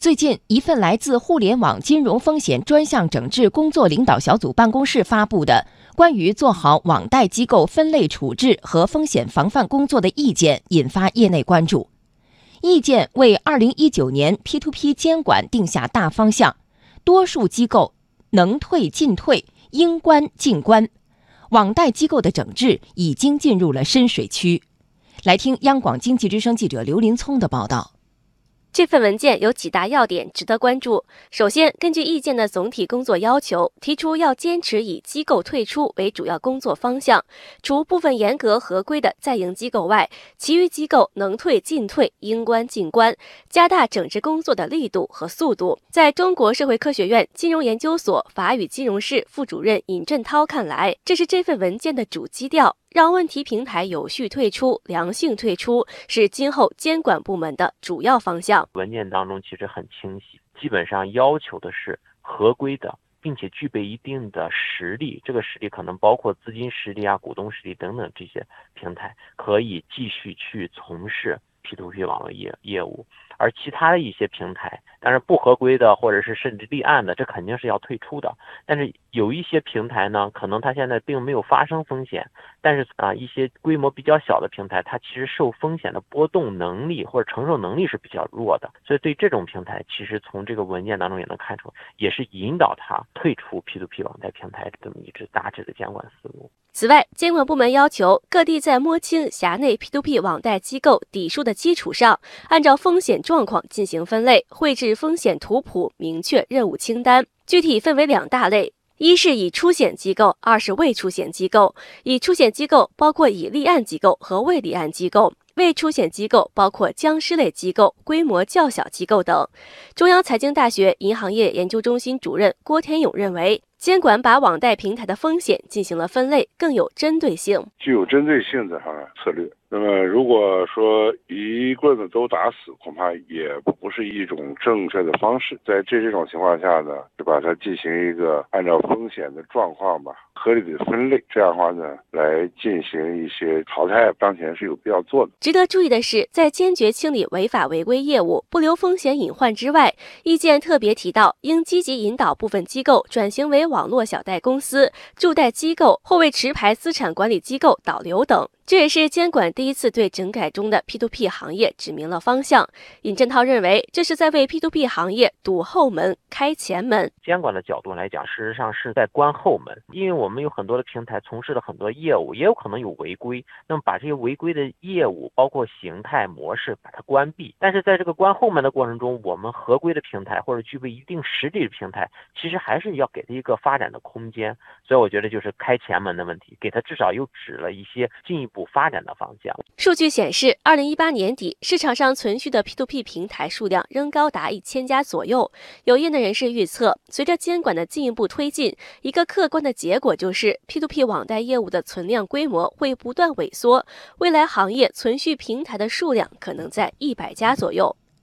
最近，一份来自互联网金融风险专项整治工作领导小组办公室发布的关于做好网贷机构分类处置和风险防范工作的意见，引发业内关注。意见为二零一九年 P2P 监管定下大方向，多数机构能退尽退，应关尽关，网贷机构的整治已经进入了深水区。来听央广经济之声记者刘林聪的报道。这份文件有几大要点值得关注。首先，根据意见的总体工作要求，提出要坚持以机构退出为主要工作方向，除部分严格合规的在营机构外，其余机构能退尽退，应关尽关，加大整治工作的力度和速度。在中国社会科学院金融研究所法语金融室副主任尹振涛看来，这是这份文件的主基调。让问题平台有序退出、良性退出，是今后监管部门的主要方向。文件当中其实很清晰，基本上要求的是合规的，并且具备一定的实力。这个实力可能包括资金实力啊、股东实力等等这些平台，可以继续去从事 P2P 网络业业务。而其他的一些平台，但是不合规的，或者是甚至立案的，这肯定是要退出的。但是有一些平台呢，可能它现在并没有发生风险，但是啊，一些规模比较小的平台，它其实受风险的波动能力或者承受能力是比较弱的。所以对这种平台，其实从这个文件当中也能看出，也是引导它退出 P2P 网贷平台这么一支大致的监管思路。此外，监管部门要求各地在摸清辖内 P2P 网贷机构底数的基础上，按照风险状况进行分类，绘制风险图谱，明确任务清单。具体分为两大类：一是已出险机构，二是未出险机构。已出险机构包括已立案机构和未立案机构。未出险机构包括僵尸类机构、规模较小机构等。中央财经大学银行业研究中心主任郭天勇认为，监管把网贷平台的风险进行了分类，更有针对性，具有针对性的哈策略。那么，如果说一一棍子都打死，恐怕也不是一种正确的方式。在这这种情况下呢，就把它进行一个按照风险的状况吧，合理的分类，这样的话呢，来进行一些淘汰，当前是有必要做的。值得注意的是，在坚决清理违法违规业务、不留风险隐患之外，意见特别提到，应积极引导部分机构转型为网络小贷公司、助贷机构或为持牌资产管理机构导流等。这也是监管第一次对整改中的 P2P 行业指明了方向。尹振涛认为，这是在为 P2P 行业堵后门、开前门。监管的角度来讲，事实上是在关后门，因为我们有很多的平台从事了很多业务，也有可能有违规。那么把这些违规的业务，包括形态模式，把它关闭。但是在这个关后门的过程中，我们合规的平台或者具备一定实力的平台，其实还是要给它一个发展的空间。所以我觉得就是开前门的问题，给它至少又指了一些进一步。发展的方向。数据显示，二零一八年底，市场上存续的 P2P 平台数量仍高达一千家左右。有业内人士预测，随着监管的进一步推进，一个客观的结果就是 P2P 网贷业务的存量规模会不断萎缩，未来行业存续平台的数量可能在一百家左右。